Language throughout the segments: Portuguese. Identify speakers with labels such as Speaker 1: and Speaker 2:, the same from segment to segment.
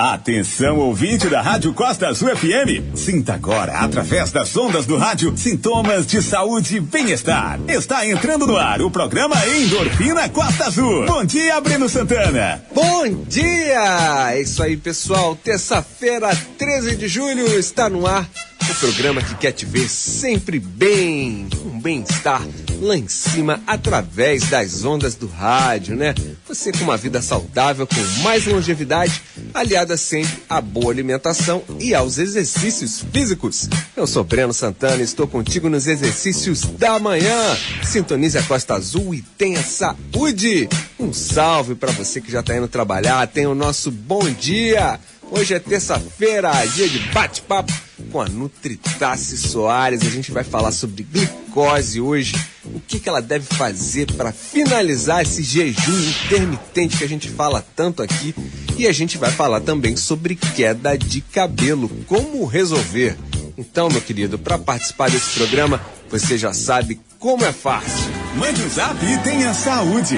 Speaker 1: Atenção, ouvinte da Rádio Costa Azul FM. Sinta agora, através das ondas do rádio, sintomas de saúde e bem-estar. Está entrando no ar o programa Endorfina Costa Azul. Bom dia, Breno Santana.
Speaker 2: Bom dia! É isso aí, pessoal. Terça-feira, 13 de julho, está no ar o programa que quer te ver sempre bem, com bem-estar lá em cima, através das ondas do rádio, né? Você com uma vida saudável, com mais longevidade, aliada sempre à boa alimentação e aos exercícios físicos. Eu sou Breno Santana e estou contigo nos exercícios da manhã. Sintonize a Costa Azul e tenha saúde. Um salve para você que já está indo trabalhar. Tenha o nosso bom dia. Hoje é terça-feira, dia de bate-papo com a Nutritassi Soares. A gente vai falar sobre glicose hoje, o que, que ela deve fazer para finalizar esse jejum intermitente que a gente fala tanto aqui. E a gente vai falar também sobre queda de cabelo, como resolver. Então, meu querido, para participar desse programa, você já sabe como é fácil.
Speaker 1: Mande um zap e tenha saúde.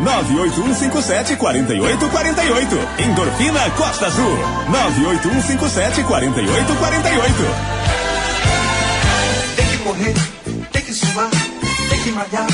Speaker 1: 98157 4848. Endorfina Costa Azul. 98157 4848.
Speaker 3: Tem que correr, tem que suar, tem que malhar.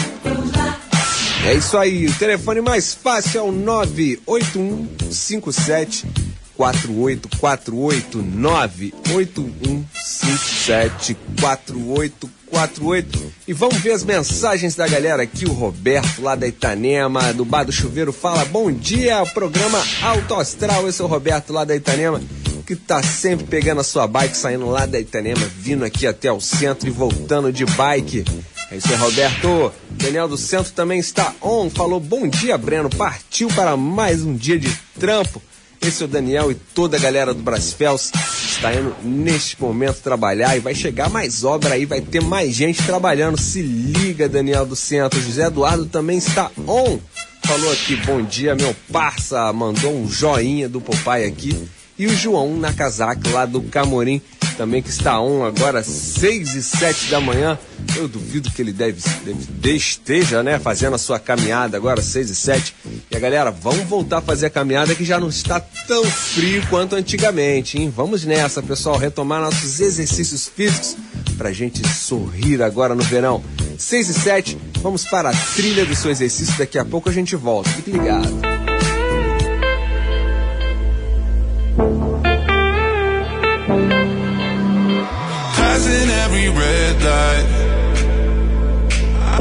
Speaker 2: É isso aí, o telefone mais fácil é o 98157 4848 98157 4848 e vamos ver as mensagens da galera aqui. O Roberto, lá da Itanema, do Bar do Chuveiro, fala: Bom dia, programa Alto Astral. Esse é o Roberto, lá da Itanema, que tá sempre pegando a sua bike, saindo lá da Itanema, vindo aqui até o centro e voltando de bike. É isso aí, Roberto. Daniel do Centro também está on. Falou: Bom dia, Breno. Partiu para mais um dia de trampo. Esse é o Daniel e toda a galera do Brasfels está indo neste momento trabalhar e vai chegar mais obra aí, vai ter mais gente trabalhando. Se liga, Daniel do Centro. José Eduardo também está on. Falou aqui, bom dia, meu parça. Mandou um joinha do papai aqui. E o João Nakazaki, lá do Camorim, também que está on agora, 6 e 7 da manhã. Eu duvido que ele deve, deve esteja, né, fazendo a sua caminhada agora, 6 e 7. E a galera, vamos voltar a fazer a caminhada que já não está tão frio quanto antigamente, hein? Vamos nessa, pessoal, retomar nossos exercícios físicos pra gente sorrir agora no verão. 6 e 7, vamos para a trilha do seu exercício. Daqui a pouco a gente volta. Fique ligado.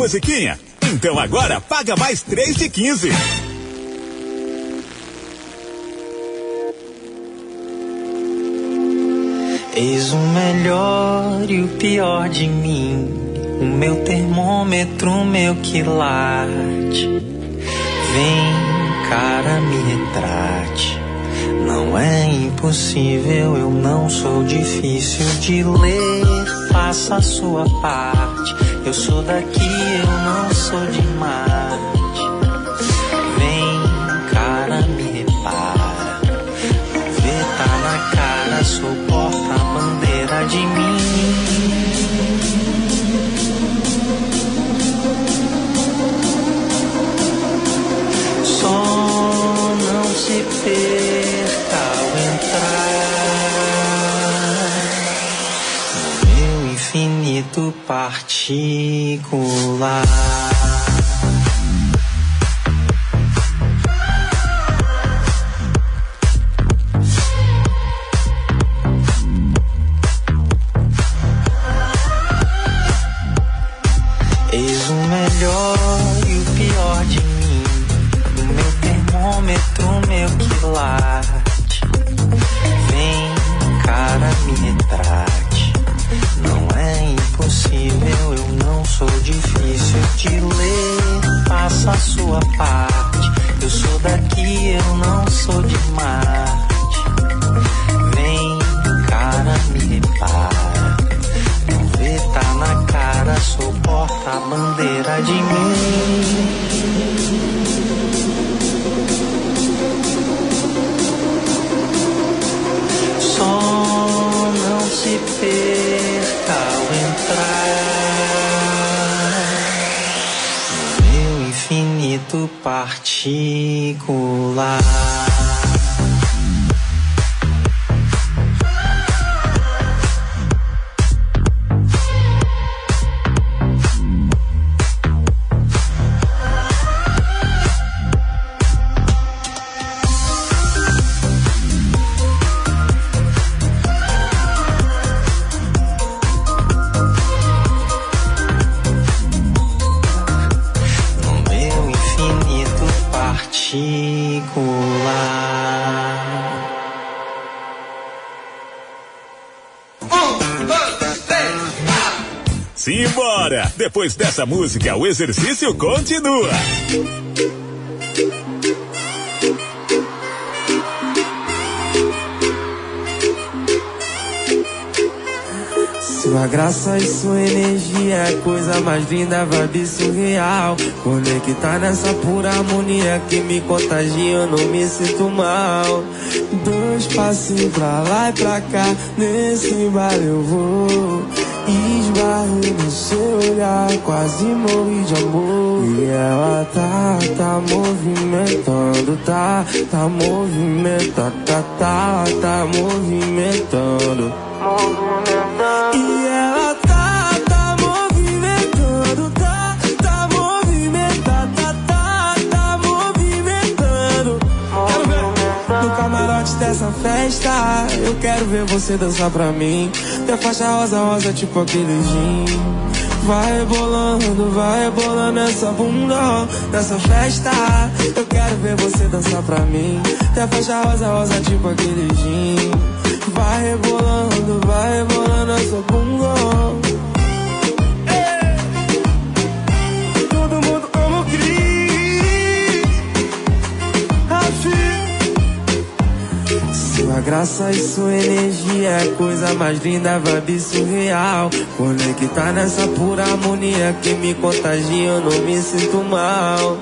Speaker 1: Musiquinha? Então agora paga mais três de quinze.
Speaker 4: Eis o melhor e o pior de mim, o meu termômetro, o meu quilate. Vem, cara, me retrate. Não é impossível, eu não sou difícil de ler. Faça a sua parte. Eu sou daqui, eu não sou de Marte. Particular. Particular.
Speaker 1: Depois dessa música, o exercício continua.
Speaker 5: Sua graça e sua energia é coisa mais linda, vibe surreal. Conectar nessa pura harmonia que me contagia, eu não me sinto mal. Dois passinhos pra lá e pra cá, nesse bar eu vou. Esbarrei no seu olhar, quase morri de amor. E ela tá, tá movimentando, tá, tá movimentando, tá, tá, tá movimentando. E Eu quero ver você dançar pra mim. Tem a faixa rosa, rosa, tipo aquele gin. Vai rebolando, vai rebolando essa bunda nessa festa. Eu quero ver você dançar pra mim. Tem a faixa rosa, rosa, tipo aquele gin. Vai rebolando, vai rebolando essa bunda. Sua graça e sua energia é coisa mais linda, vibe surreal. Conectar nessa pura harmonia que me contagia, eu não me sinto mal.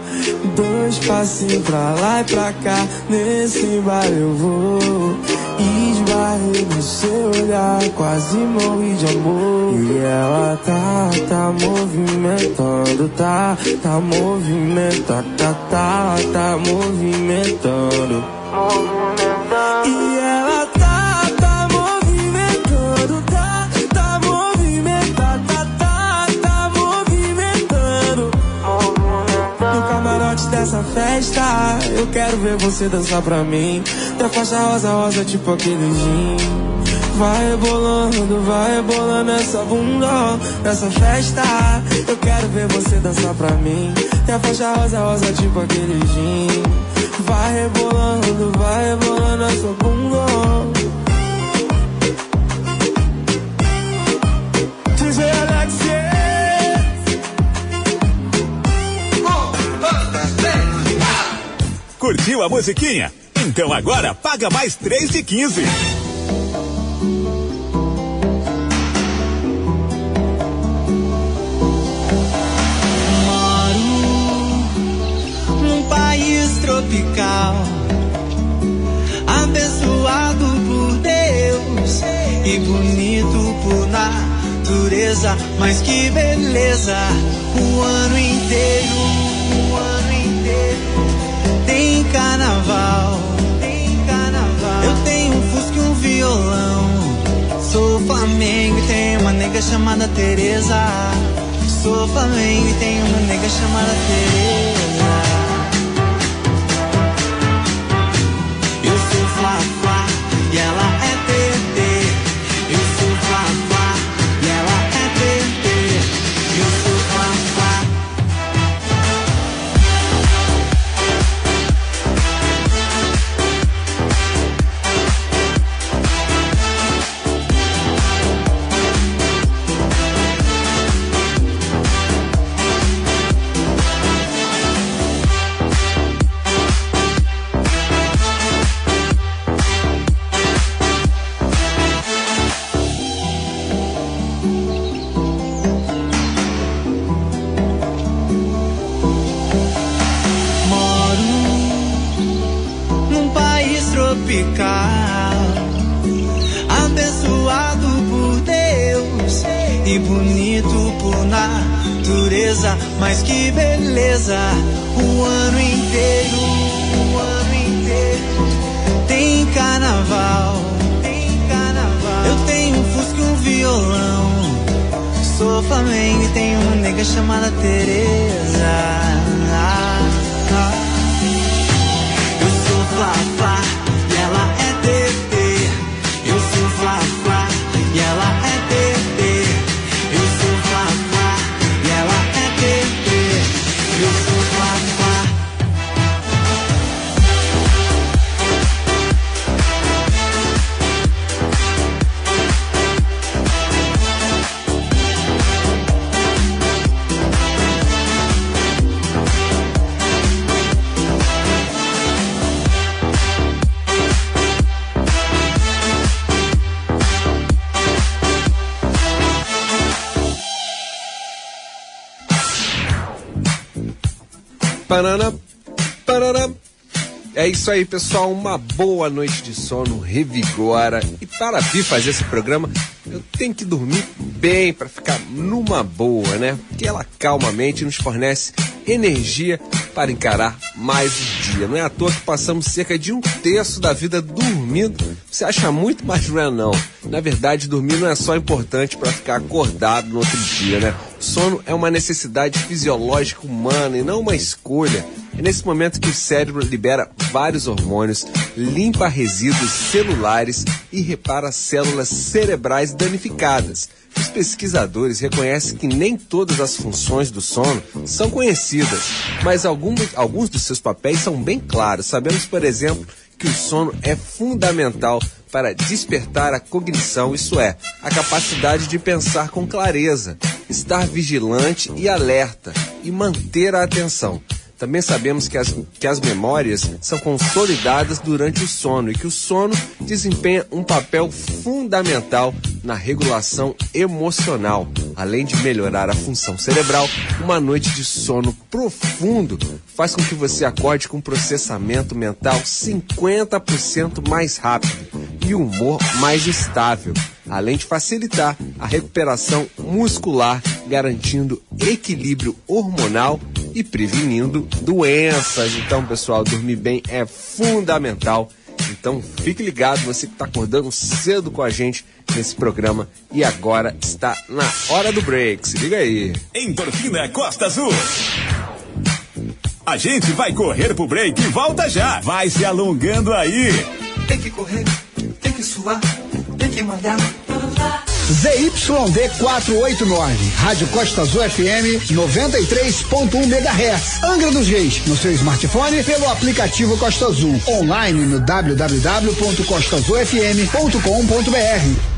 Speaker 5: Dois passinhos pra lá e pra cá, nesse bar eu vou. Esbarrei no seu olhar, quase morri de amor. E ela tá, tá movimentando, tá, tá movimentando, tá, tá, tá movimentando. E eu quero ver você dançar pra mim. Tem a faixa rosa, rosa, tipo aquele gin. Vai rebolando, vai rebolando essa bunda nessa festa. Eu quero ver você dançar pra mim. Tem a faixa rosa, rosa, tipo aquele gin. Vai rebolando, vai rebolando essa bunda.
Speaker 1: Curtiu a musiquinha? Então agora paga mais 3 de 15.
Speaker 6: num país tropical, abençoado por Deus e bonito por natureza. Mas que beleza, o ano inteiro, carnaval, carnaval. Eu tenho um fusca e um violão. Sou Flamengo e tenho uma nega chamada Teresa. Sou Flamengo e tenho uma nega chamada Teresa. É
Speaker 2: isso aí, pessoal. Uma boa noite de sono, revigora. E para vir fazer esse programa, eu tenho que dormir bem para ficar numa boa, né? Porque ela calmamente nos fornece energia para encarar mais um dia. Não é à toa que passamos cerca de um terço da vida dormindo. Você acha muito, mas não é não. Na verdade, dormir não é só importante para ficar acordado no outro dia, né? Sono é uma necessidade fisiológica humana e não uma escolha. É nesse momento que o cérebro libera vários hormônios, limpa resíduos celulares e repara células cerebrais danificadas. Os pesquisadores reconhecem que nem todas as funções do sono são conhecidas, mas alguns, alguns dos seus papéis são bem claros. Sabemos, por exemplo, que o sono é fundamental para despertar a cognição, isso é, a capacidade de pensar com clareza, estar vigilante e alerta e manter a atenção. Também sabemos que as, que as memórias são consolidadas durante o sono e que o sono desempenha um papel fundamental na regulação emocional. Além de melhorar a função cerebral, uma noite de sono profundo faz com que você acorde com um processamento mental 50% mais rápido e humor mais estável, além de facilitar a recuperação muscular, garantindo equilíbrio hormonal e prevenindo doenças. Então, pessoal, dormir bem é fundamental. Então, fique ligado, você que está acordando cedo com a gente nesse programa e agora está na hora do break. Se liga aí.
Speaker 1: Endorfina Costa Azul. A gente vai correr pro break e volta já. Vai se alongando aí.
Speaker 3: Tem que correr, que suar, tem que malhar.
Speaker 7: ZYD 489, Rádio Costa Azul FM 93.1 MHz, Angra dos Reis, no seu smartphone pelo aplicativo Costa Azul, online no www.costazulfm.com.br.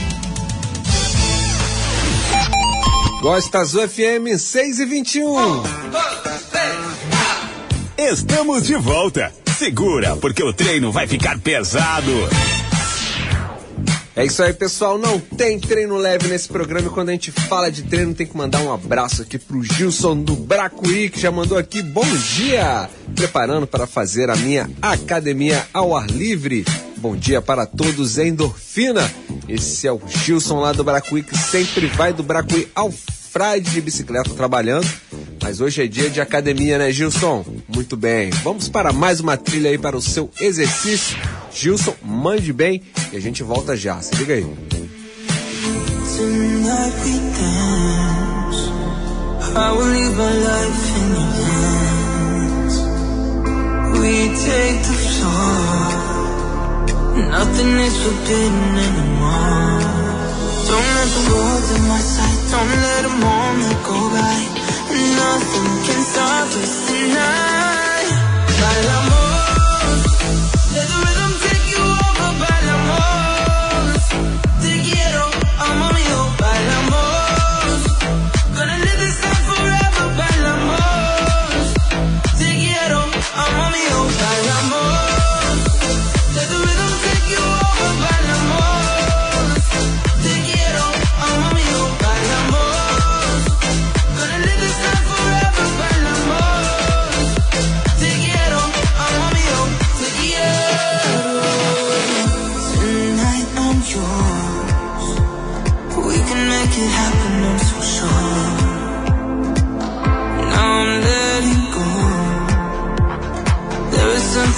Speaker 2: Costa Azul FM 6 e 21.
Speaker 1: Estamos de volta. Segura, porque o treino vai ficar pesado.
Speaker 2: É isso aí, pessoal. Não tem treino leve nesse programa. E quando a gente fala de treino, tem que mandar um abraço aqui pro Gilson do Bracuí, que já mandou aqui bom dia. Preparando para fazer a minha academia ao ar livre. Bom dia para todos, endorfina. Esse é o Gilson lá do Bracuí, que sempre vai do Bracuí ao Friday de bicicleta trabalhando. Mas hoje é dia de academia, né, Gilson? Muito bem. Vamos para mais uma trilha aí para o seu exercício. Gilson, mande bem e a gente volta já. Se liga aí.
Speaker 8: Tonight Nothing is forbidden anymore. Don't let the world in my sight. Don't let a moment go by. Nothing can stop us tonight. Bailamos.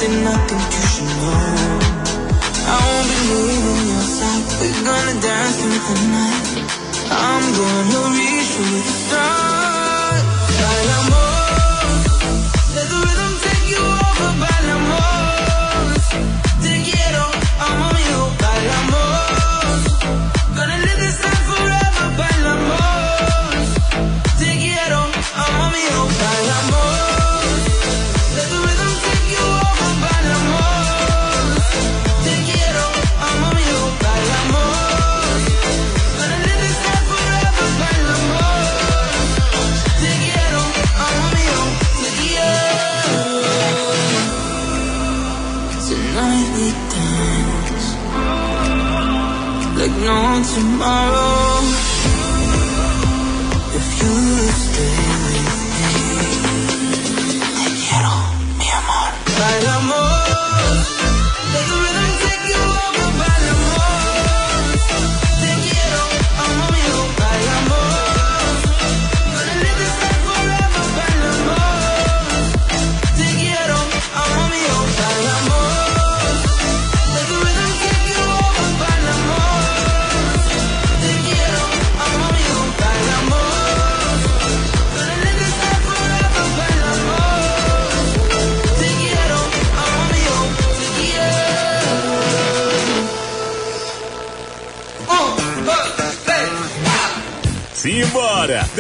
Speaker 8: Something I you should know. I won't be leaving your side. We're gonna dance through the night. I'm gonna reach for the stars.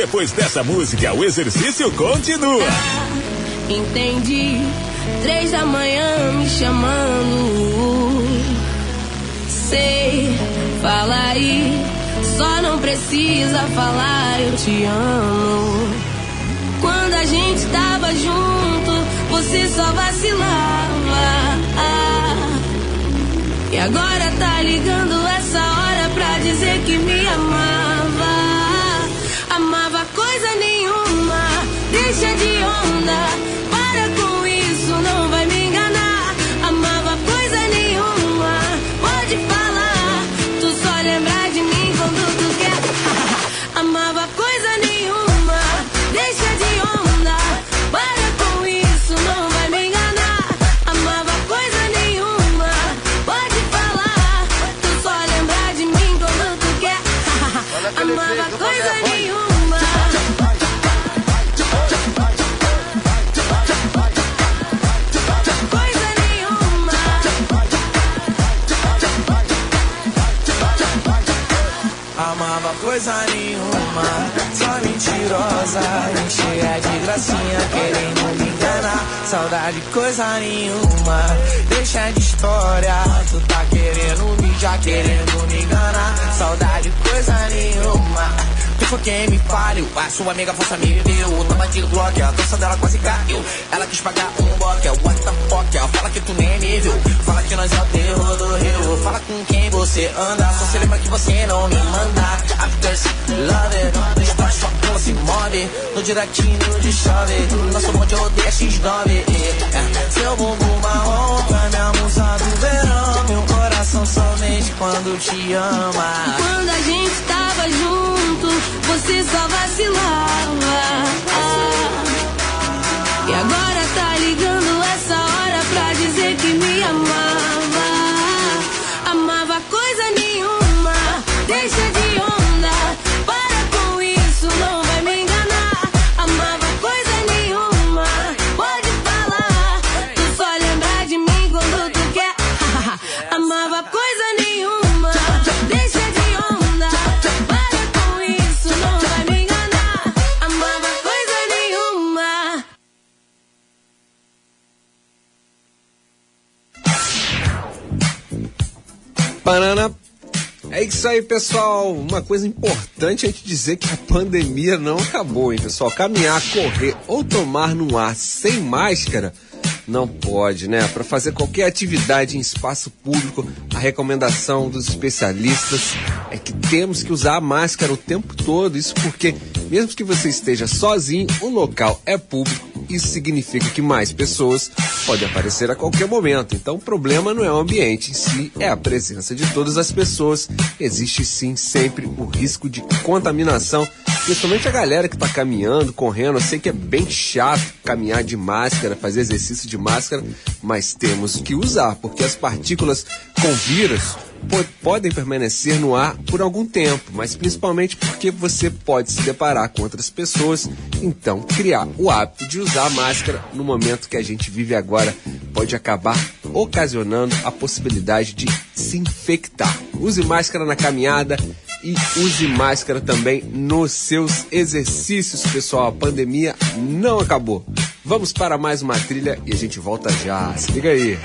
Speaker 1: Depois dessa música, o exercício continua.
Speaker 9: Entendi. Três da manhã me chamando. Sei, fala aí. Só não precisa falar, eu te amo. Quando a gente tava junto, você só vacilava. E agora tá ligando essa hora pra dizer que me
Speaker 10: Saudade, coisa nenhuma, deixa de história. Tu tá querendo me já querendo me enganar. Saudade, coisa nenhuma. Quem me pariu, a sua amiga força me viu. O de Glock, a dança dela quase caiu. Ela quis pagar um boque, what the fuck? Fala que tu nem me viu. Fala que nós é o terror do Rio. Fala com quem você anda, só se lembra que você não me manda. After love it, despacho sua pula se move. No directinho de chove, nosso monte odeia X9. É. Seu bumbum marrom, é minha musa do verão. Meu coração somente quando te ama.
Speaker 11: Quando a gente tava junto, você só vacilava. Ah. E agora tá ligando essa hora pra dizer que me amava. Amava coisa nenhuma, deixa de
Speaker 12: É isso aí, pessoal. Uma coisa importante é te dizer que a pandemia não acabou, hein, pessoal? Caminhar, correr ou tomar no ar sem máscara não pode, né? Para fazer qualquer atividade em espaço público, a recomendação dos especialistas é que temos que usar a máscara o tempo todo. Isso porque, mesmo que você esteja sozinho, o local é público. Isso significa que mais pessoas podem aparecer a qualquer momento. Então, o problema não é o ambiente em si, é a presença de todas as pessoas. Existe sim sempre o risco de contaminação, principalmente a galera que está caminhando, correndo. Eu sei que é bem chato caminhar de máscara, fazer exercício de máscara, mas temos que usar, porque as partículas com vírus podem permanecer no ar por algum tempo, mas principalmente porque você pode se deparar com outras pessoas. Então, criar o hábito de usar a máscara no momento que a gente vive agora pode acabar ocasionando a possibilidade de se infectar. Use máscara na caminhada e use máscara também nos seus exercícios, pessoal. A pandemia não acabou. Vamos para mais uma trilha e a gente volta já. Se liga aí.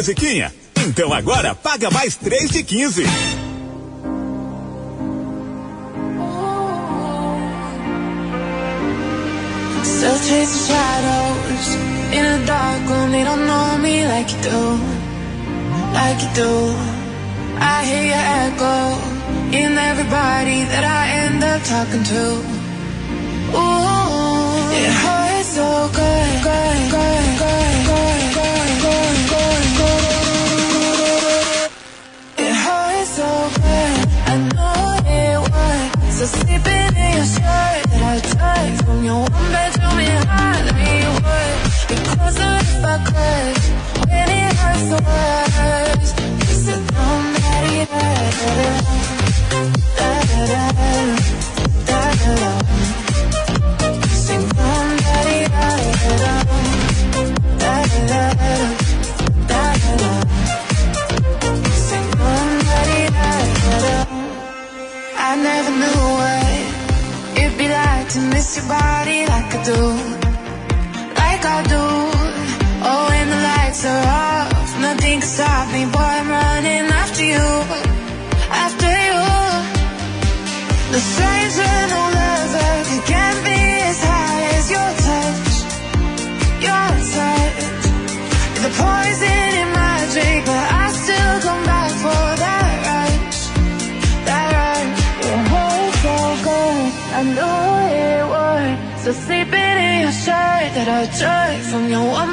Speaker 1: Musiquinha? Então agora paga mais 3 de 15.
Speaker 9: Still chasing shadows in a dark room. They don't know me like you do, like you do. I hear your echo in everybody that I end up talking to. Ooh, it hurts so good, good, good, good, your one bedroom in Hollywood. Because of if I could, when it hurts the worst. You said, "Don't daddy, da da da da da da to miss your body like I do, 谁曾仰望？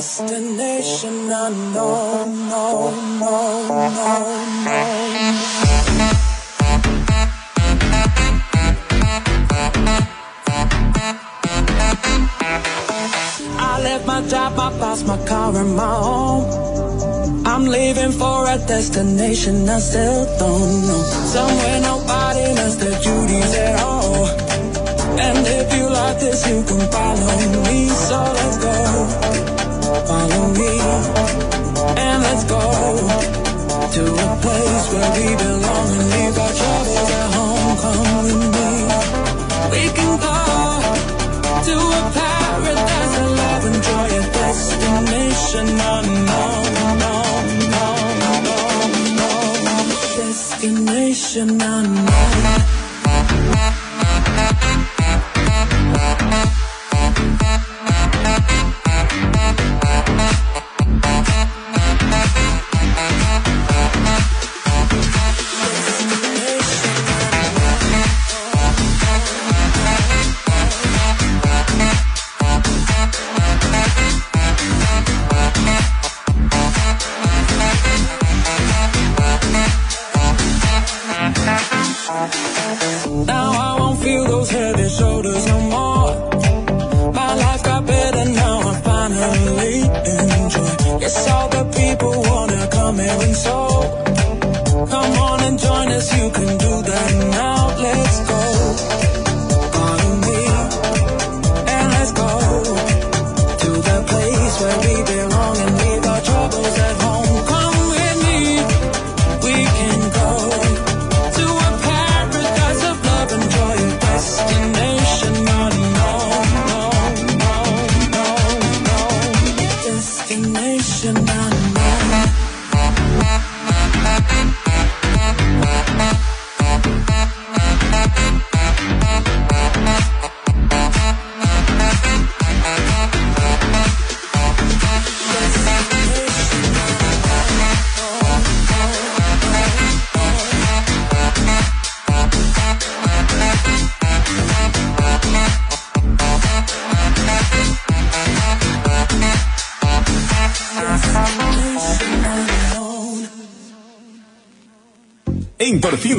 Speaker 13: Destination unknown, no, no, no, no. I left my job, I lost my car and my home. I'm leaving for a destination I still don't know. Somewhere nobody knows the duties at all. And if you like this, you can follow me. So let's go. Follow me. And let's go to a place where we belong and leave our troubles at home. Come with me. We can go to a paradise of love and joy, a destination unknown. No, no, no, no. Destination unknown.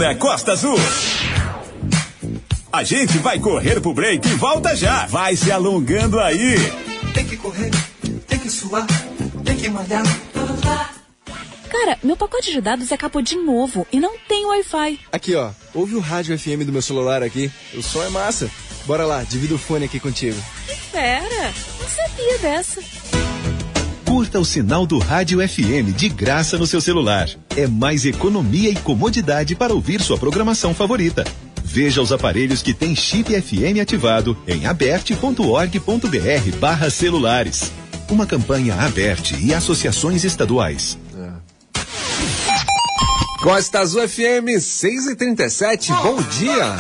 Speaker 1: Endorfina Costa Azul. A gente vai correr pro break e volta já. Vai se alongando aí.
Speaker 3: Tem que correr, tem que suar, tem que malhar.
Speaker 14: Cara, meu pacote de dados acabou de novo e não tem Wi-Fi.
Speaker 15: Aqui, ó. Ouve o rádio FM do meu celular aqui. O som é massa. Bora lá, divido o fone aqui contigo.
Speaker 14: Que fera! Não sabia dessa.
Speaker 16: Curta o sinal do Rádio FM de graça no seu celular. É mais economia e comodidade para ouvir sua programação favorita. Veja os aparelhos que têm chip FM ativado em aberte.org.br barra celulares. Uma campanha aberte e associações estaduais.
Speaker 2: Costa Azul FM 6 e 37 bom dia.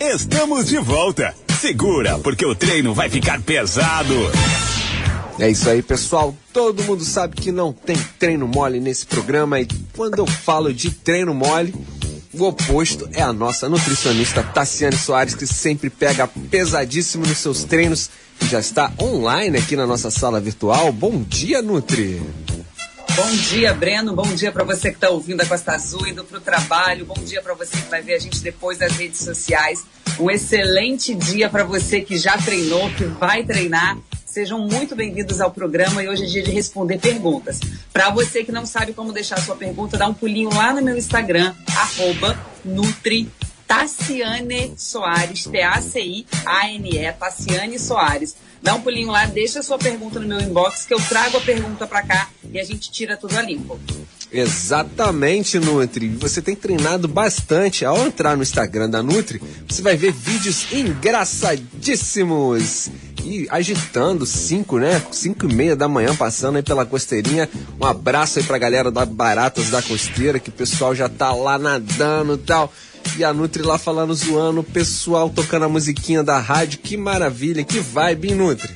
Speaker 1: Estamos de volta. Segura, porque o treino vai ficar pesado.
Speaker 2: É isso aí, pessoal. Todo mundo sabe que não tem treino mole nesse programa e quando eu falo de treino mole, o oposto é a nossa nutricionista Tassiane Soares, que sempre pega pesadíssimo nos seus treinos e já está online aqui na nossa sala virtual. Bom dia, Nutri.
Speaker 17: Bom dia, Breno. Bom dia para você que está ouvindo a Costa Azul, indo para o trabalho. Bom dia para você que vai ver a gente depois das redes sociais. Um excelente dia para você que já treinou, que vai treinar. Sejam muito bem-vindos ao programa e hoje é dia de responder perguntas. Para você que não sabe como deixar a sua pergunta, dá um pulinho lá no meu Instagram, arroba Nutri Soares, T-A-C-I-A-N-E, Tassiane Soares. Dá um pulinho lá, deixa a sua pergunta no meu inbox que eu trago a pergunta para cá e a gente tira tudo a limpo.
Speaker 2: Exatamente, Nutri. Você tem treinado bastante. Ao entrar no Instagram da Nutri, você vai ver vídeos engraçadíssimos. E agitando, 5, né? 5 e meia da manhã, passando aí pela costeirinha. Um abraço aí pra galera da Baratas da Costeira, que o pessoal já tá lá nadando e tal. E a Nutri lá falando, zoando, o pessoal tocando a musiquinha da rádio. Que maravilha, que vibe, hein, Nutri?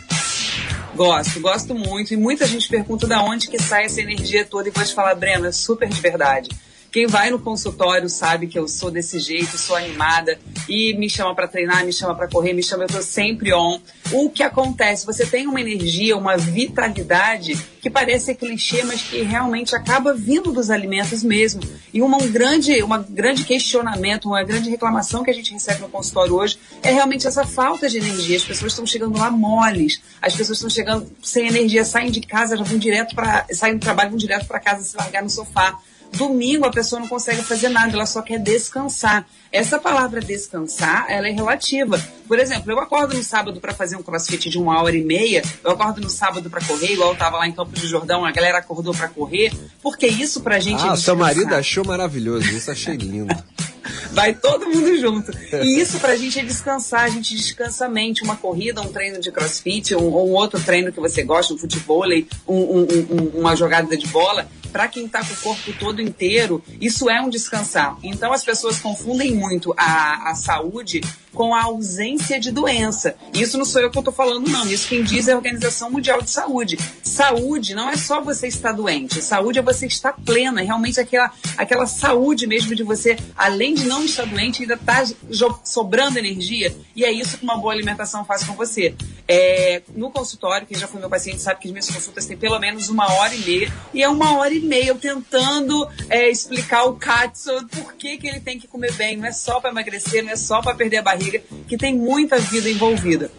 Speaker 17: Gosto, gosto muito. E muita gente pergunta da onde que sai essa energia toda. E vou te falar, Breno, é super de verdade. Quem vai no consultório sabe que eu sou desse jeito, sou animada e me chama para treinar, me chama para correr, me chama, eu tô sempre on. O que acontece? Você tem uma energia, uma vitalidade que parece clichê, mas que realmente acaba vindo dos alimentos mesmo. E uma, um grande, uma grande questionamento, uma grande reclamação que a gente recebe no consultório hoje é realmente essa falta de energia. As pessoas estão chegando lá moles, as pessoas estão chegando sem energia, saem de casa, já vão direto para, saem do trabalho, vão direto para casa se largar no sofá. Domingo a pessoa não consegue fazer nada, ela só quer descansar. Essa palavra descansar, ela é relativa. Por exemplo, eu acordo no sábado para fazer um crossfit de uma hora e meia, eu acordo no sábado para correr, igual eu tava lá em Campo de Jordão, a galera acordou para correr, porque isso pra gente
Speaker 2: Ah,
Speaker 17: é
Speaker 2: seu marido achou maravilhoso, isso achei lindo.
Speaker 17: Vai todo mundo junto. E isso pra gente é descansar, a gente descansa a mente. Uma corrida, um treino de crossfit, um, um outro treino que você gosta, um futebol, um, um, uma jogada de bola. Pra quem tá com o corpo todo inteiro, isso é um descansar. Então as pessoas confundem muito a, a saúde com a ausência de doença. Isso não sou eu que tô falando, não. Isso quem diz é a Organização Mundial de Saúde. Saúde não é só você estar doente. Saúde é você estar plena. É realmente aquela, aquela saúde mesmo de você, além de não estar doente, ainda tá jo- sobrando energia. E é isso que uma boa alimentação faz com você. É, no consultório, quem já foi meu paciente sabe que as minhas consultas têm pelo menos uma hora e meia. E é uma hora e eu tentando é, explicar o Katsu por que, que ele tem que comer bem. Não é só para emagrecer, não é só para perder a barriga, que tem muita vida envolvida.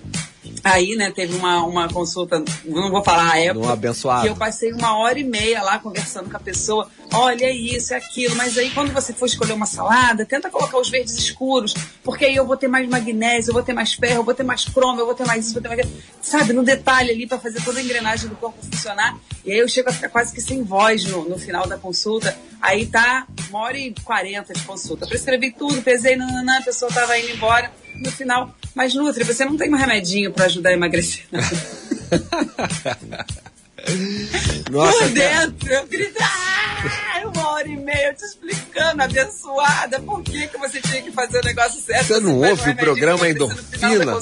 Speaker 17: Aí, né, teve uma, uma consulta, não vou falar a época,
Speaker 2: Um abençoado.
Speaker 17: que eu passei uma hora e meia lá conversando com a pessoa. Olha, é isso, é aquilo. Mas aí, quando você for escolher uma salada, tenta colocar os verdes escuros, porque aí eu vou ter mais magnésio, eu vou ter mais ferro, eu vou ter mais cromo, eu vou ter mais isso, eu vou ter mais. Sabe, no detalhe ali para fazer toda a engrenagem do corpo funcionar. E aí eu chego a ficar quase que sem voz no, no final da consulta. Aí tá uma hora e quarenta de consulta. Prescrevi tudo, pesei, nananã, a pessoa tava indo embora. No final, mas Nutri, você não tem um remedinho para ajudar a emagrecer?
Speaker 2: Nossa,
Speaker 17: Por dentro, eu grito, ah, uma hora e meia te explicando, abençoada, por que, que você tinha que fazer o negócio certo.
Speaker 2: Você não
Speaker 17: pega
Speaker 2: ouve
Speaker 17: um
Speaker 2: o programa Endorfina?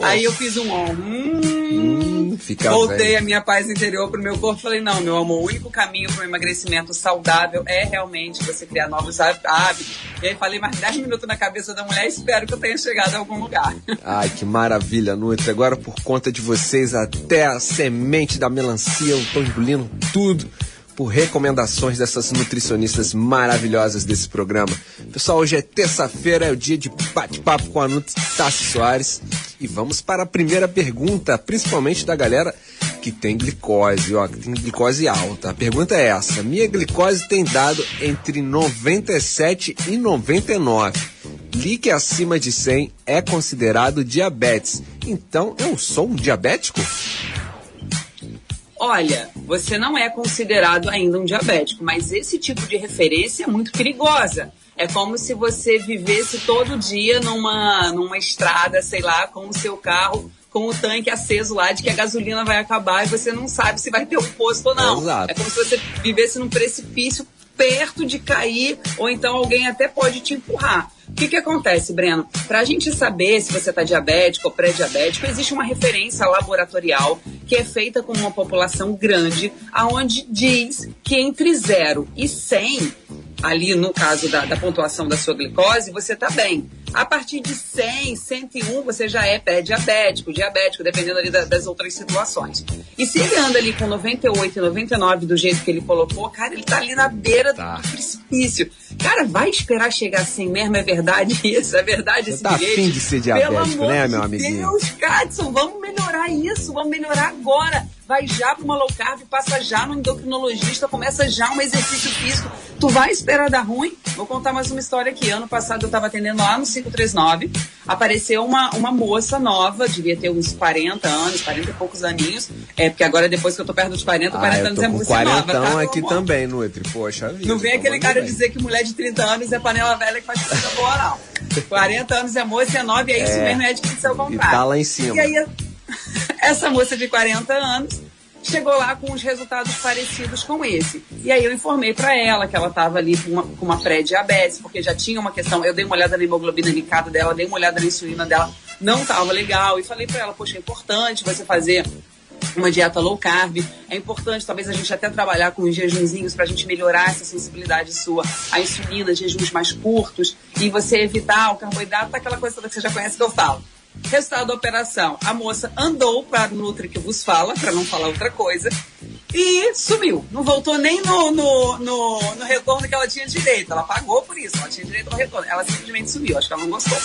Speaker 17: Aí eu fiz um ó, Hum,
Speaker 2: fica
Speaker 17: voltei
Speaker 2: velho.
Speaker 17: a minha paz interior pro meu corpo. Falei, não, meu amor, o único caminho para um emagrecimento saudável é realmente você criar novos há- hábitos. E aí falei mais 10 minutos na cabeça da mulher, espero que eu tenha chegado a algum lugar.
Speaker 2: Ai, que maravilha, Nutri. Agora, por conta de vocês, até a semente da melancia eu tô engolindo tudo. Por recomendações dessas nutricionistas maravilhosas desse programa. Pessoal, hoje é terça-feira, é o dia de bate-papo com a Nutri Tassi Soares. E vamos para a primeira pergunta, principalmente da galera que tem glicose, ó, que tem glicose alta. A pergunta é essa: minha glicose tem dado entre 97 e 99. Li que acima de 100 é considerado diabetes. Então eu sou um diabético?
Speaker 17: Olha, você não é considerado ainda um diabético, mas esse tipo de referência é muito perigosa. É como se você vivesse todo dia numa, numa estrada, sei lá, com o seu carro, com o tanque aceso lá de que a gasolina vai acabar e você não sabe se vai ter um posto ou não.
Speaker 2: Exato.
Speaker 17: É como se você vivesse num precipício perto de cair, ou então alguém até pode te empurrar. O que, que acontece, Breno? Para a gente saber se você está diabético ou pré-diabético, existe uma referência laboratorial que é feita com uma população grande, aonde diz que entre 0 e 100, ali no caso da, da pontuação da sua glicose, você está bem. A partir de 100, 101, você já é pré-diabético, diabético, dependendo ali da- das outras situações. E se ele anda ali com 98 e 99 do jeito que ele colocou, cara, ele tá ali na beira do precipício. Cara, vai esperar chegar assim mesmo? É verdade isso? É verdade esse
Speaker 2: tá
Speaker 17: bilhete?
Speaker 2: afim de ser
Speaker 17: Pelo
Speaker 2: diabético,
Speaker 17: amor
Speaker 2: né, meu amiguinho?
Speaker 17: Deus, Cadson, vamos melhorar isso, vamos melhorar agora. Vai já para uma low carb, passa já no endocrinologista, começa já um exercício físico. Tu vai esperar dar ruim? Vou contar mais uma história aqui. Ano passado eu estava atendendo lá no 539, apareceu uma, uma moça nova, devia ter uns 40 anos, 40 e poucos aninhos, é porque agora depois que eu tô perto dos 40, 40
Speaker 2: Ah, eu
Speaker 17: anos
Speaker 2: tô
Speaker 17: é muito
Speaker 2: 40
Speaker 17: nova, tá,
Speaker 2: aqui
Speaker 17: amor?
Speaker 2: também, Nutri. Poxa vida.
Speaker 17: Não vem aquele cara
Speaker 2: bem.
Speaker 17: dizer que mulher de 30 anos é panela velha que faz coisa boa, não. 40 anos é moça, é nova, e é isso
Speaker 2: É.
Speaker 17: mesmo, é difícil ser o contrário.
Speaker 2: tá lá em cima.
Speaker 17: E aí, essa moça de 40 anos chegou lá com os resultados parecidos com esse. E aí eu informei pra ela que ela estava ali com uma, com uma pré-diabetes, porque já tinha uma questão. Eu dei uma olhada na hemoglobina glicada dela, dei uma olhada na insulina dela, não estava legal. E falei pra ela, poxa, é importante você fazer uma dieta low carb. É importante, talvez, a gente até trabalhar com os jejunzinhos para a gente melhorar essa sensibilidade sua à insulina, jejuns mais curtos, e você evitar o carboidrato, aquela coisa toda que você já conhece que eu falo. Resultado da operação, a moça andou para o Nutri que vos fala, para não falar outra coisa, e sumiu. Não voltou nem no, no, no, no retorno que ela tinha direito. Ela pagou por isso, ela tinha direito ao retorno. Ela simplesmente sumiu, acho que ela não gostou.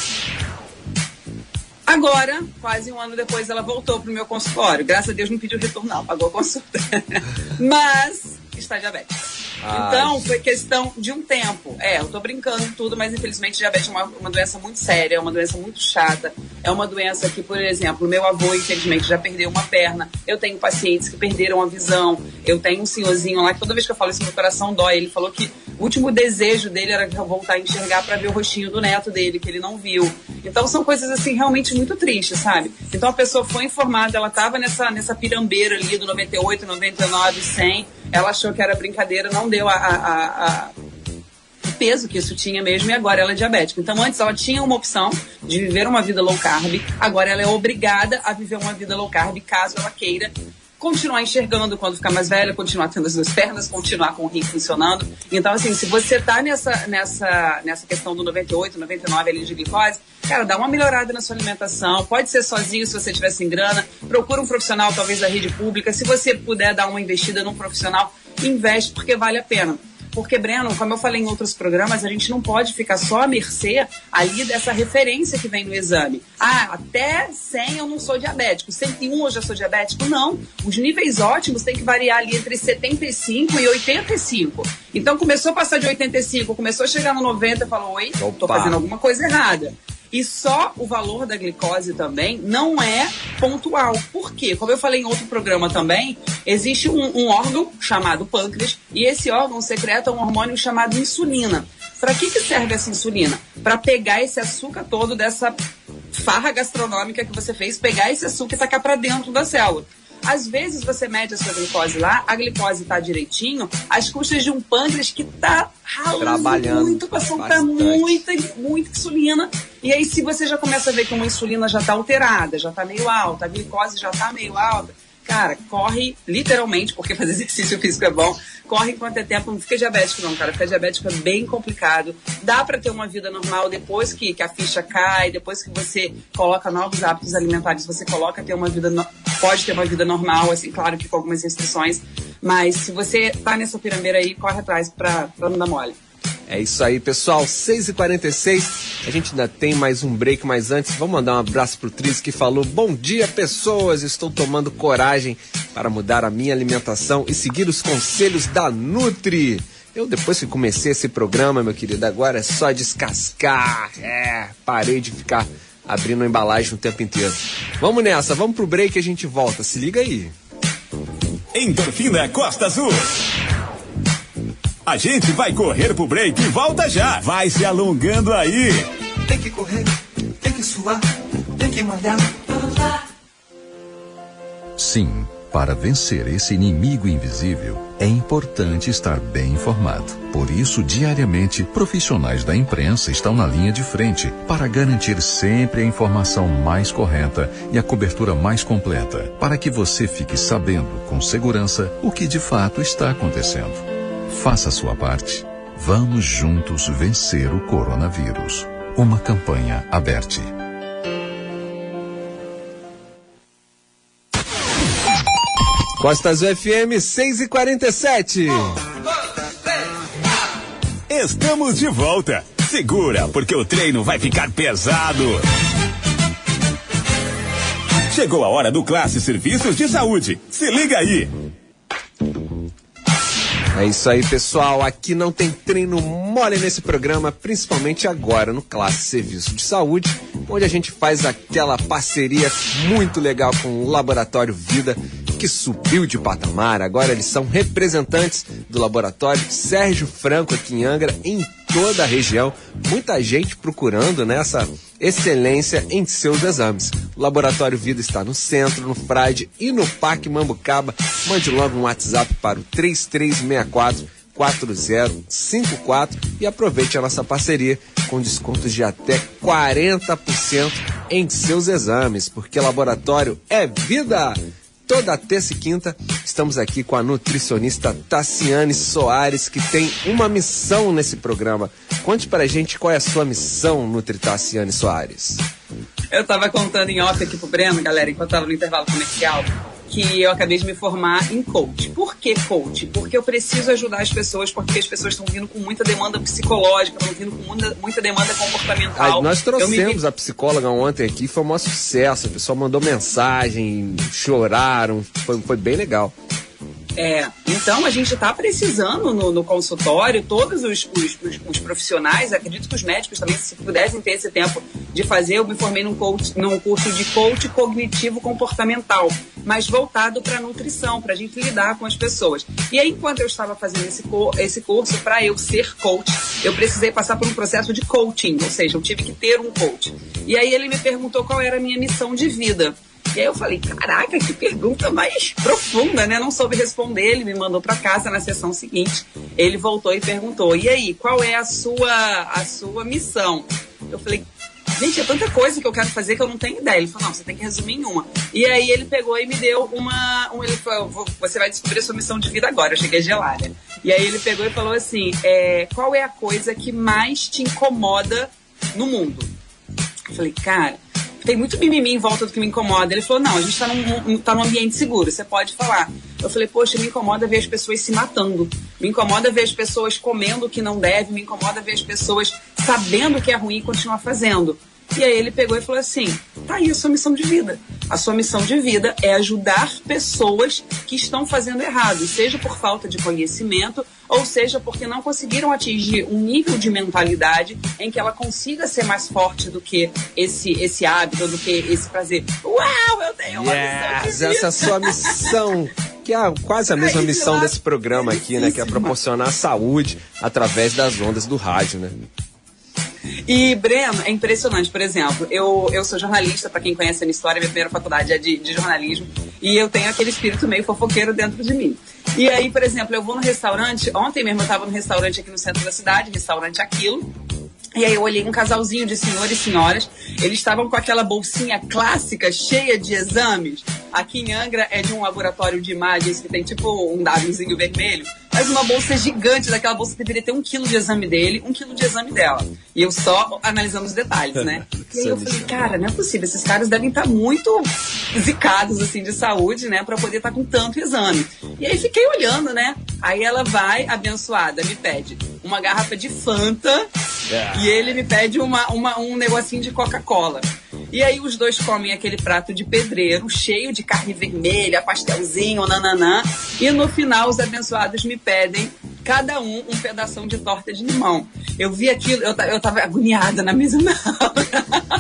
Speaker 17: Agora, quase um ano depois, ela voltou pro meu consultório. Graças a Deus não pediu retorno, não, pagou a consulta. Mas está diabética. Então, foi questão de um tempo. É, eu tô brincando tudo, mas infelizmente diabetes é uma, uma doença muito séria, é uma doença muito chata. É uma doença que, por exemplo, meu avô, infelizmente, já perdeu uma perna. Eu tenho pacientes que perderam a visão. Eu tenho um senhorzinho lá que toda vez que eu falo isso, meu coração dói. Ele falou que o último desejo dele era voltar a enxergar para ver o rostinho do neto dele, que ele não viu. Então são coisas assim realmente muito tristes, sabe? Então a pessoa foi informada, ela estava nessa, nessa pirambeira ali do 98, 99, 100. Ela achou que era brincadeira, não deu a, a, a- peso que isso tinha mesmo e agora ela é diabética. Então antes ela tinha uma opção de viver uma vida low carb, agora ela é obrigada a viver uma vida low carb caso ela queira continuar enxergando quando ficar mais velha, continuar tendo as duas pernas, continuar com o rim funcionando. Então, assim, se você tá nessa, nessa, nessa questão do 98, 99 ali de glicose, cara, dá uma melhorada na sua alimentação. Pode ser sozinho se você tiver sem grana. Procura um profissional, talvez da rede pública. Se você puder dar uma investida num profissional, investe porque vale a pena. Porque, Breno, como eu falei em outros programas, a gente não pode ficar só à mercê ali dessa referência que vem no exame. Ah, até 100 eu não sou diabético, 101 eu já sou diabético. Não. Os níveis ótimos têm que variar ali entre 75 e 85. Então, começou a passar de 85, começou a chegar no 90 e falou: Oi, tô
Speaker 2: Opa.
Speaker 17: fazendo alguma coisa errada. E só o valor da glicose também não é pontual. Por quê? Como eu falei em outro programa também, existe um, um órgão chamado pâncreas e esse órgão secreta um hormônio chamado insulina. Para que, que serve essa insulina? Para pegar esse açúcar todo dessa farra gastronômica que você fez, pegar esse açúcar e tacar para dentro da célula. Às vezes você mede a sua glicose lá, a glicose está direitinho, às custas de um pâncreas que está ralando
Speaker 2: Trabalhando
Speaker 17: muito para soltar muita, muita insulina. E aí, se você já começa a ver que uma insulina já está alterada, já está meio alta, a glicose já está meio alta, cara, corre literalmente, porque fazer exercício físico é bom, corre enquanto é tempo, não fica diabético não, cara, ficar diabético é bem complicado. Dá para ter uma vida normal depois que, que a ficha cai, depois que você coloca novos hábitos alimentares, você coloca ter uma vida, no- pode ter uma vida normal, assim, claro que com algumas restrições, Mas se você tá nessa pirambeira aí, corre atrás pra, pra não dar mole.
Speaker 2: É isso aí, pessoal. 6h46. A gente ainda tem mais um break, mas antes, vamos mandar um abraço pro Tris que falou: Bom dia, pessoas. Estou tomando coragem para mudar a minha alimentação e seguir os conselhos da Nutri. Eu, depois que comecei esse programa, meu querido, agora é só descascar. É, parei de ficar abrindo a embalagem o tempo inteiro. Vamos nessa, vamos pro break e a gente volta. Se liga aí.
Speaker 1: Endorfina Costa Azul. A gente vai correr pro break e volta já. Vai se alongando aí.
Speaker 3: Tem que correr, tem que suar, tem que malhar.
Speaker 18: Sim, para vencer esse inimigo invisível, é importante estar bem informado. Por isso, diariamente, profissionais da imprensa estão na linha de frente para garantir sempre a informação mais correta e a cobertura mais completa, para que você fique sabendo com segurança o que de fato está acontecendo. Faça a sua parte. Vamos juntos vencer o coronavírus. Uma campanha aberta.
Speaker 2: Costas UFM 6 e 47
Speaker 1: Estamos de volta. Segura, porque o treino vai ficar pesado. Chegou a hora do Classe Serviços de Saúde. Se liga aí.
Speaker 2: É isso aí, pessoal. Aqui não tem treino mole nesse programa, principalmente agora no Classe Serviço de Saúde, onde a gente faz aquela parceria muito legal com o Laboratório Vida, que subiu de patamar. Agora eles são representantes do laboratório Sérgio Franco aqui em Angra, em toda a região. Muita gente procurando nessa excelência em seus exames. O Laboratório Vida está no centro, no Frade e no Parque Mambucaba. Mande logo um WhatsApp para o 3364 4054 e aproveite a nossa parceria com descontos de até 40% em seus exames, porque laboratório é vida! Toda terça e quinta estamos aqui com a nutricionista Tassiane Soares, que tem uma missão nesse programa. Conte pra gente qual é a sua missão, Nutri Tassiane Soares.
Speaker 17: Eu tava contando em off aqui pro Breno, galera, enquanto tava no intervalo comercial, que eu acabei de me formar em coach. Por que coach? Porque eu preciso ajudar as pessoas, porque as pessoas estão vindo com muita demanda psicológica, estão vindo com muita, muita demanda comportamental.
Speaker 2: Nós
Speaker 17: me
Speaker 2: trouxemos a psicóloga ontem aqui, foi um maior sucesso. O pessoal mandou mensagem, choraram, foi, foi bem legal.
Speaker 17: É, então a gente está precisando no, no consultório, todos os, os- os- os profissionais, acredito que os médicos também, se pudessem ter esse tempo de fazer, eu me formei num, coach, num curso de coach cognitivo comportamental, mas voltado para nutrição, para a gente lidar com as pessoas. E aí, enquanto eu estava fazendo esse, esse curso, para eu ser coach, eu precisei passar por um processo de coaching, ou seja, eu tive que ter um coach. E aí ele me perguntou qual era a minha missão de vida. E aí eu falei, caraca, que pergunta mais profunda, né? Não soube responder, ele me mandou para casa na sessão seguinte. Ele voltou e perguntou: "E aí, qual é a sua a sua missão?" Eu falei: Gente, é tanta coisa que eu quero fazer que eu não tenho ideia. Ele falou, não, você tem que resumir em uma. E aí ele pegou e me deu uma. Um, ele falou, "Vou- você vai descobrir a sua missão de vida agora. Eu cheguei gelada. E aí ele pegou e falou assim: é, qual é a coisa que mais te incomoda no mundo? Eu falei, cara, tem muito mimimi em volta do que me incomoda. Ele falou, não, a gente tá num, tá num ambiente seguro, você pode falar. Eu falei, poxa, me incomoda ver as pessoas se matando. Me incomoda ver as pessoas comendo o que não deve. Me incomoda ver as pessoas sabendo que é ruim e continuar fazendo. E aí ele pegou e falou assim: tá aí a sua missão de vida. A sua missão de vida é ajudar pessoas que estão fazendo errado, seja por falta de conhecimento, ou seja porque não conseguiram atingir um nível de mentalidade em que ela consiga ser mais forte do que esse, esse hábito, do que esse prazer. Uau, eu tenho uma
Speaker 2: Yes,
Speaker 17: missão
Speaker 2: essa é a sua missão. Que é quase a mesma
Speaker 17: Ai,
Speaker 2: missão desse programa aqui, né? Que é proporcionar saúde através das ondas do rádio, né?
Speaker 17: E, Breno, é impressionante. Por exemplo, eu, eu sou jornalista, para quem conhece a minha história, minha primeira faculdade é de, de jornalismo, e eu tenho aquele espírito meio fofoqueiro dentro de mim. E aí, por exemplo, eu vou no restaurante, ontem mesmo eu estava no restaurante aqui no centro da cidade, restaurante Aquilo, e aí eu olhei um casalzinho de senhor e senhoras, eles estavam com aquela bolsinha clássica cheia de exames. Aqui em Angra é de um laboratório de imagens que tem tipo um Wzinho vermelho. Mas uma bolsa gigante, daquela bolsa que deveria ter um quilo de exame dele, um quilo de exame dela. E eu só analisando os detalhes, né? E aí eu falei, cara, não é possível, esses caras devem estar muito zicados, assim, de saúde, né? Pra poder estar com tanto exame. E aí fiquei olhando, né? Aí ela vai, abençoada, me pede uma garrafa de Fanta e ele me pede uma, uma, um negocinho de Coca-Cola. E aí os dois comem aquele prato de pedreiro, cheio de carne vermelha, pastelzinho, nananã. E no final os abençoados me pedem cada um um pedação de torta de limão. Eu vi aquilo, eu, eu tava agoniada na mesa. Não.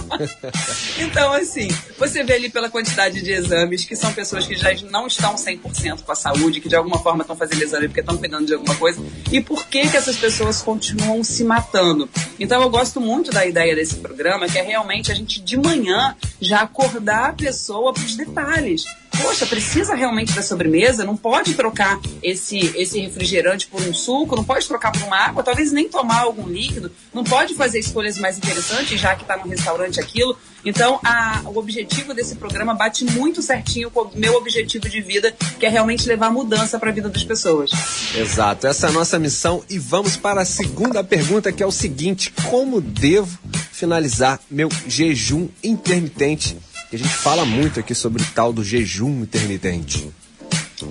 Speaker 17: Então, assim, você vê ali pela quantidade de exames que são pessoas que já não estão 100% com a saúde, que de alguma forma estão fazendo exame porque estão cuidando de alguma coisa, e por que que essas pessoas continuam se matando. Então, eu gosto muito da ideia desse programa, que é realmente a gente de manhã já acordar a pessoa para os detalhes. Poxa, precisa realmente da sobremesa? Não pode trocar esse, esse refrigerante por um suco, não pode trocar por uma água, talvez nem tomar algum líquido, não pode fazer escolhas mais interessantes, já que está no restaurante aquilo. Então, a- o objetivo desse programa bate muito certinho com o meu objetivo de vida, que é realmente levar mudança para a vida das pessoas.
Speaker 2: Exato, essa é a nossa missão e vamos para a segunda pergunta que é o seguinte: como devo finalizar meu jejum intermitente? Que a gente fala muito aqui sobre o tal do jejum intermitente.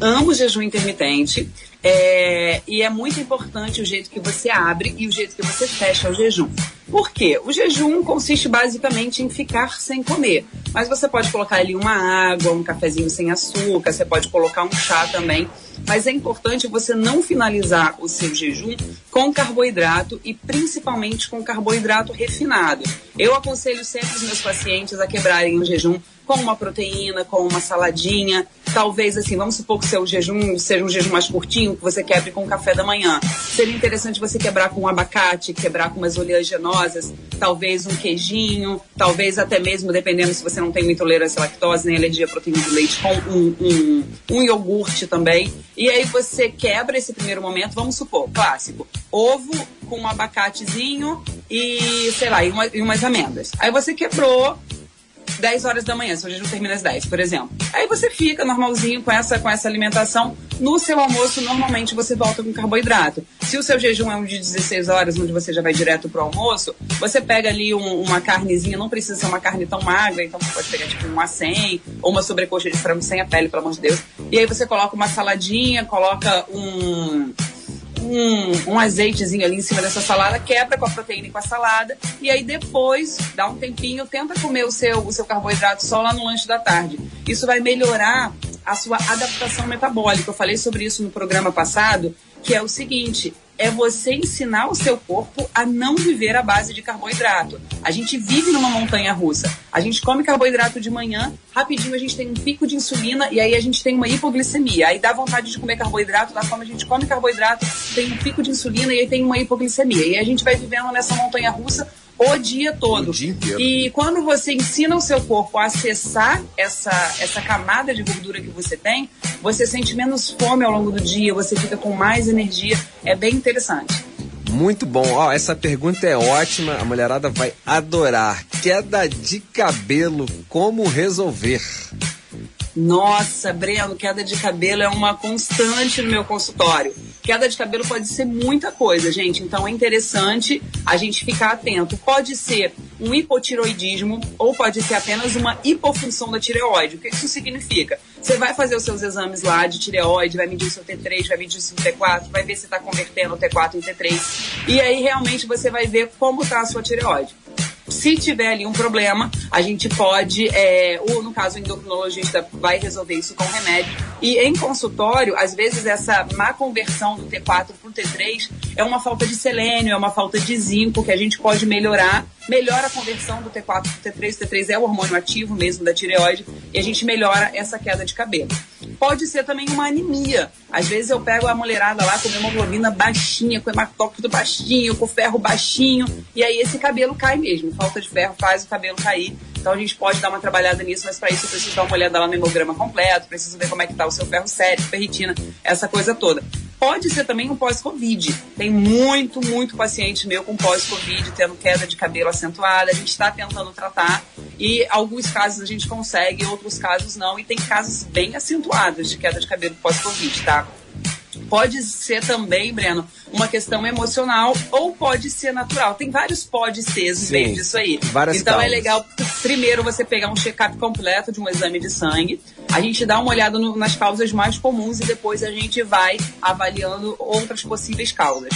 Speaker 17: amo jejum intermitente é, e é muito importante o jeito que você abre e o jeito que você fecha o jejum. Por quê? O jejum consiste basicamente em ficar sem comer. Mas você pode colocar ali uma água, um cafezinho sem açúcar, você pode colocar um chá também. Mas é importante você não finalizar o seu jejum com carboidrato e principalmente com carboidrato refinado. Eu aconselho sempre os meus pacientes a quebrarem o jejum com uma proteína, com uma saladinha. Talvez, assim, vamos supor que seu jejum seja um jejum mais curtinho, que você quebre com o café da manhã. Seria interessante você quebrar com um abacate, quebrar com umas oleaginosas, talvez um queijinho, talvez até mesmo, dependendo se você não tem uma intolerância à lactose, nem alergia à proteína do leite, com um, um, um iogurte também. E aí você quebra esse primeiro momento, vamos supor, clássico, ovo com um abacatezinho e, sei lá, e, uma- e umas amêndoas. Aí você quebrou, 10 horas da manhã, seu jejum termina às 10, por exemplo. Aí você fica normalzinho com essa, com essa alimentação. No seu almoço, normalmente você volta com carboidrato. Se o seu jejum é um de 16 horas, onde você já vai direto pro almoço, você pega ali um- uma carnezinha, não precisa ser uma carne tão magra, então você pode pegar tipo um acém ou uma sobrecoxa de frango sem a pele, pelo amor de Deus. E aí você coloca uma saladinha, coloca um um, um azeitezinho ali em cima dessa salada, quebra com a proteína e com a salada, e aí depois, dá um tempinho, tenta comer o seu, o seu carboidrato só lá no lanche da tarde. Isso vai melhorar a sua adaptação metabólica. Eu falei sobre isso no programa passado, que é o seguinte. É você ensinar o seu corpo a não viver à base de carboidrato. A gente vive numa montanha russa. A gente come carboidrato de manhã, rapidinho a gente tem um pico de insulina e aí a gente tem uma hipoglicemia. Aí dá vontade de comer carboidrato, da forma a gente come carboidrato, tem um pico de insulina e aí tem uma hipoglicemia. E aí a gente vai vivendo nessa montanha russa o dia todo.
Speaker 2: O dia inteiro.
Speaker 17: E quando você ensina o seu corpo a acessar essa, essa camada de gordura que você tem, você sente menos fome ao longo do dia, você fica com mais energia. É bem interessante.
Speaker 2: Muito bom. Ó, essa pergunta é ótima, a mulherada vai adorar. Queda de cabelo, como resolver?
Speaker 17: Nossa, Breno, queda de cabelo é uma constante no meu consultório. Queda de cabelo pode ser muita coisa, gente. Então é interessante a gente ficar atento. Pode ser um hipotiroidismo ou pode ser apenas uma hipofunção da tireoide. O que isso significa? Você vai fazer os seus exames lá de tireoide, vai medir o seu T3, vai medir o seu T4, vai ver se está convertendo o T4 em T3. E aí realmente você vai ver como está a sua tireoide. Se tiver ali um problema, a gente pode, é, ou no caso o endocrinologista vai resolver isso com remédio. E em consultório, às vezes essa má conversão do T4 para o T3 é uma falta de selênio, é uma falta de zinco que a gente pode melhorar. Melhora a conversão do T4 para o T3. O T3 é o hormônio ativo mesmo da tireoide e a gente melhora essa queda de cabelo. Pode ser também uma anemia. Às vezes eu pego a mulherada lá com hemoglobina baixinha, com hematócrito baixinho, com ferro baixinho, e aí esse cabelo cai mesmo. Falta de ferro faz o cabelo cair. Então a gente pode dar uma trabalhada nisso, mas para isso eu preciso dar uma olhada lá no hemograma completo, preciso ver como é que tá o seu ferro sério, ferritina, essa coisa toda. Pode ser também um pós-Covid. Tem muito, muito paciente meu com pós-Covid, tendo queda de cabelo acentuada. A gente está tentando tratar e alguns casos a gente consegue, outros casos não. E tem casos bem acentuados de queda de cabelo pós-Covid, tá? Pode ser também, Breno, uma questão emocional ou pode ser natural. Tem vários pode ser disso aí.
Speaker 2: várias
Speaker 17: então é
Speaker 2: causas.
Speaker 17: legal primeiro você pegar um check-up completo de um exame de sangue. A gente dá uma olhada no- nas causas mais comuns e depois a gente vai avaliando outras possíveis causas.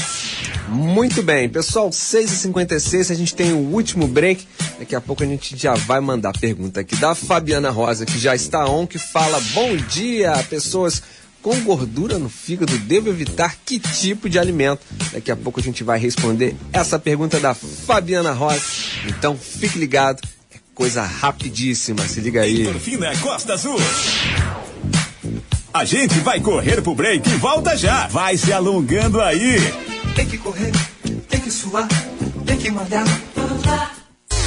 Speaker 2: Muito bem, pessoal, 6h56, a gente tem o último break. Daqui a pouco a gente já vai mandar a pergunta aqui da Fabiana Rosa, que já está on, que fala: Bom dia, pessoas com gordura no fígado, devo evitar que tipo de alimento? Daqui a pouco a gente vai responder essa pergunta da Fabiana Rosa. Então fique ligado, é coisa rapidíssima, se liga aí.
Speaker 1: Endorfina Costa Azul. A gente vai correr pro break e volta já. Vai se alongando aí.
Speaker 3: Tem que correr, tem que suar, tem que malhar.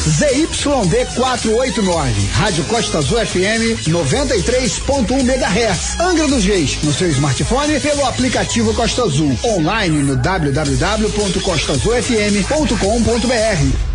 Speaker 7: ZYD 489, Rádio Costa Azul FM 93.1 MHz, Angra dos Reis, no seu smartphone pelo aplicativo Costa Azul, online no www.costazulfm.com.br.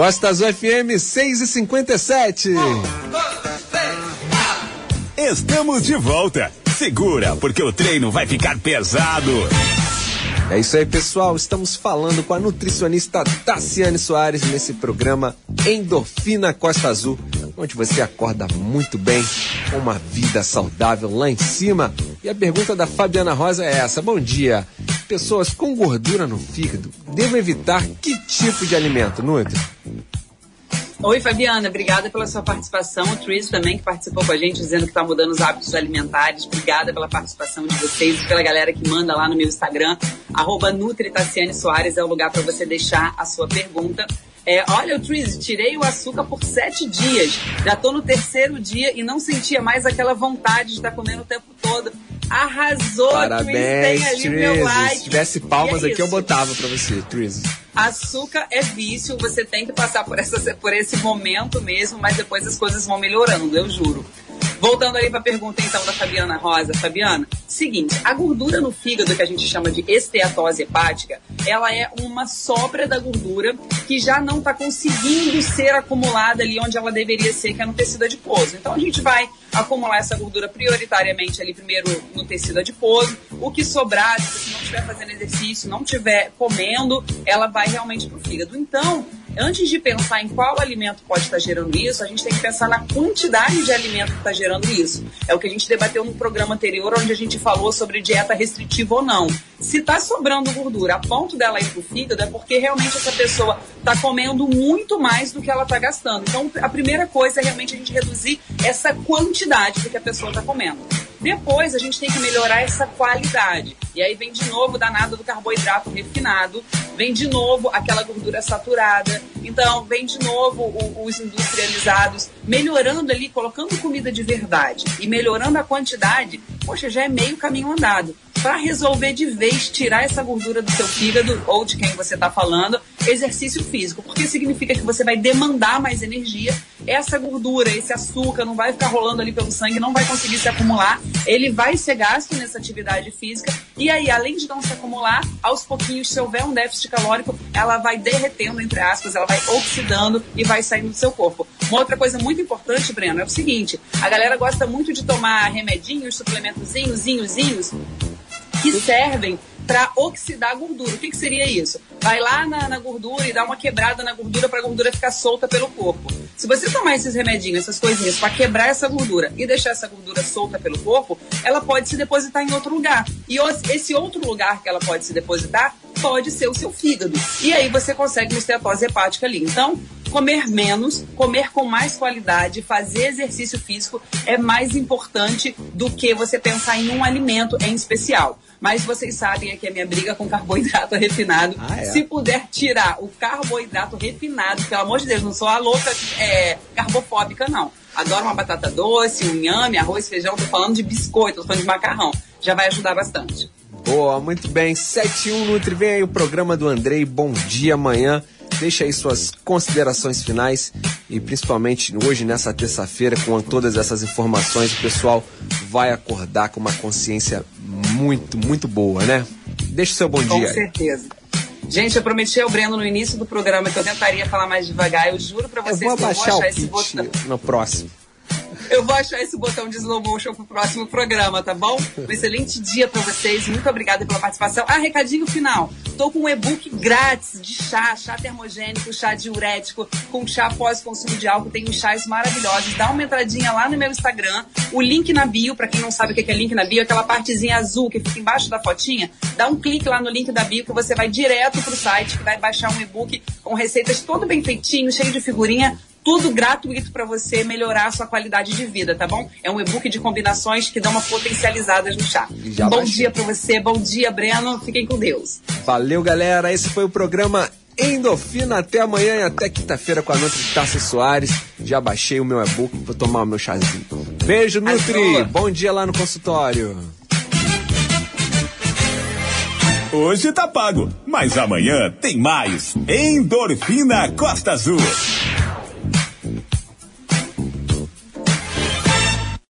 Speaker 2: Costa Azul FM 6h57.
Speaker 1: Estamos de volta. Segura, porque o treino vai ficar pesado.
Speaker 2: É isso aí, pessoal. Estamos falando com a nutricionista Tassiane Soares nesse programa Endorfina Costa Azul, onde você acorda muito bem, com uma vida saudável lá em cima. E a pergunta da Fabiana Rosa é essa: Bom dia. Pessoas com gordura no fígado devem evitar que tipo de alimento, Nutri?
Speaker 17: Oi, Fabiana, obrigada pela sua participação. O Tris também, que participou com a gente, dizendo que está mudando os hábitos alimentares. Obrigada pela participação de vocês e pela galera que manda lá no meu Instagram. Arroba Nutri Tassiane Soares é o lugar para você deixar a sua pergunta. É, olha, o Tris, tirei o açúcar por sete dias. Já tô no terceiro dia e não sentia mais aquela vontade de estar comendo o tempo todo. Arrasou, Tris.
Speaker 2: Parabéns,
Speaker 17: Tem ali meu
Speaker 2: Triz.
Speaker 17: like.
Speaker 2: Se tivesse palmas
Speaker 17: E é
Speaker 2: aqui, eu botava pra você, Triz.
Speaker 17: Açúcar é vício, você tem que passar por, essa, por esse momento mesmo, mas depois as coisas vão melhorando, eu juro. Voltando ali para a pergunta então da Fabiana Rosa. Fabiana, seguinte, a gordura no fígado, que a gente chama de esteatose hepática, ela é uma sobra da gordura que já não está conseguindo ser acumulada ali onde ela deveria ser, que é no tecido adiposo. Então a gente vai acumular essa gordura prioritariamente ali primeiro no tecido adiposo. O que sobrar, se não estiver fazendo exercício, não estiver comendo, ela vai realmente para o fígado. Então, antes de pensar em qual alimento pode estar gerando isso, a gente tem que pensar na quantidade de alimento que está gerando isso. É o que a gente debateu no programa anterior, onde a gente falou sobre dieta restritiva ou não. Se está sobrando gordura a ponto dela ir para o fígado, é porque realmente essa pessoa está comendo muito mais do que ela está gastando. Então, a primeira coisa é realmente a gente reduzir essa quantidade do que a pessoa está comendo. Depois a gente tem que melhorar essa qualidade. E aí vem de novo o danado do carboidrato refinado, vem de novo aquela gordura saturada, então vem de novo o- os industrializados, melhorando ali, colocando comida de verdade e melhorando a quantidade, poxa, já é meio caminho andado. Para resolver de vez tirar essa gordura do seu fígado ou de quem você está falando, exercício físico, porque significa que você vai demandar mais energia. Essa gordura, esse açúcar não vai ficar rolando ali pelo sangue, não vai conseguir se acumular. Ele vai ser gasto nessa atividade física e aí, além de não se acumular, aos pouquinhos, se houver um déficit calórico, ela vai derretendo, entre aspas, ela vai oxidando e vai saindo do seu corpo. Uma outra coisa muito importante, Breno, é o seguinte: a galera gosta muito de tomar remedinhos, suplementozinhos, zinhozinhos, que servem para oxidar a gordura. O que, que seria isso? Vai lá na, na gordura e dá uma quebrada na gordura para a gordura ficar solta pelo corpo. Se você tomar esses remedinhos, essas coisinhas, para quebrar essa gordura e deixar essa gordura solta pelo corpo, ela pode se depositar em outro lugar. E esse outro lugar que ela pode se depositar pode ser o seu fígado. E aí você consegue uma esteatose hepática ali. Então, comer menos, comer com mais qualidade, fazer exercício físico é mais importante do que você pensar em um alimento em especial. Mas vocês sabem aqui a minha briga com carboidrato refinado.
Speaker 2: Ah, é?
Speaker 17: Se puder tirar o carboidrato refinado, pelo amor de Deus, não sou a louca é, carbofóbica, não. Adoro uma batata doce, um inhame, arroz, feijão, tô falando de biscoito, tô falando de macarrão. já vai ajudar bastante.
Speaker 2: Boa, muito bem. 71 Nutri, vem aí o programa do Andrei. Bom dia amanhã. Deixa aí suas considerações finais e principalmente hoje, nessa terça-feira, com todas essas informações, o pessoal vai acordar com uma consciência muito, muito boa, né? Deixa o seu bom
Speaker 17: Com
Speaker 2: dia. aí.
Speaker 17: certeza. Gente, eu prometi ao Breno no início do programa que eu tentaria falar mais devagar. Eu juro pra
Speaker 2: Eu
Speaker 17: vocês
Speaker 2: vou
Speaker 17: que eu vou achar esse botão.
Speaker 2: no próximo.
Speaker 17: Eu vou achar esse botão de slow motion pro próximo programa, tá bom? Um excelente dia pra vocês. Muito obrigada pela participação. Ah, recadinho final. Tô com um e-book grátis de chá, chá termogênico, chá diurético, com chá pós-consumo de álcool. Tem uns chás maravilhosos. Dá uma entradinha lá no meu Instagram. O link na bio, pra quem não sabe o que é link na bio, é aquela partezinha azul que fica embaixo da fotinha. Dá um clique lá no link da bio que você vai direto pro site, que vai baixar um e-book com receitas todo bem feitinho, cheio de figurinha tudo gratuito para você melhorar a sua qualidade de vida, tá bom? É um e-book de combinações que dão uma potencializada no chá.
Speaker 2: Já
Speaker 17: bom
Speaker 2: baixei.
Speaker 17: dia para você, bom dia, Breno. Fiquem com Deus.
Speaker 2: Valeu, galera. Esse foi o programa Endorfina. Até amanhã e até quinta-feira com a Nutri Tarso Soares. Já baixei o meu e-book, vou tomar o meu chazinho. Beijo, Nutri. Bom dia lá no consultório.
Speaker 1: Hoje tá pago, mas amanhã tem mais. Endorfina Costa Azul.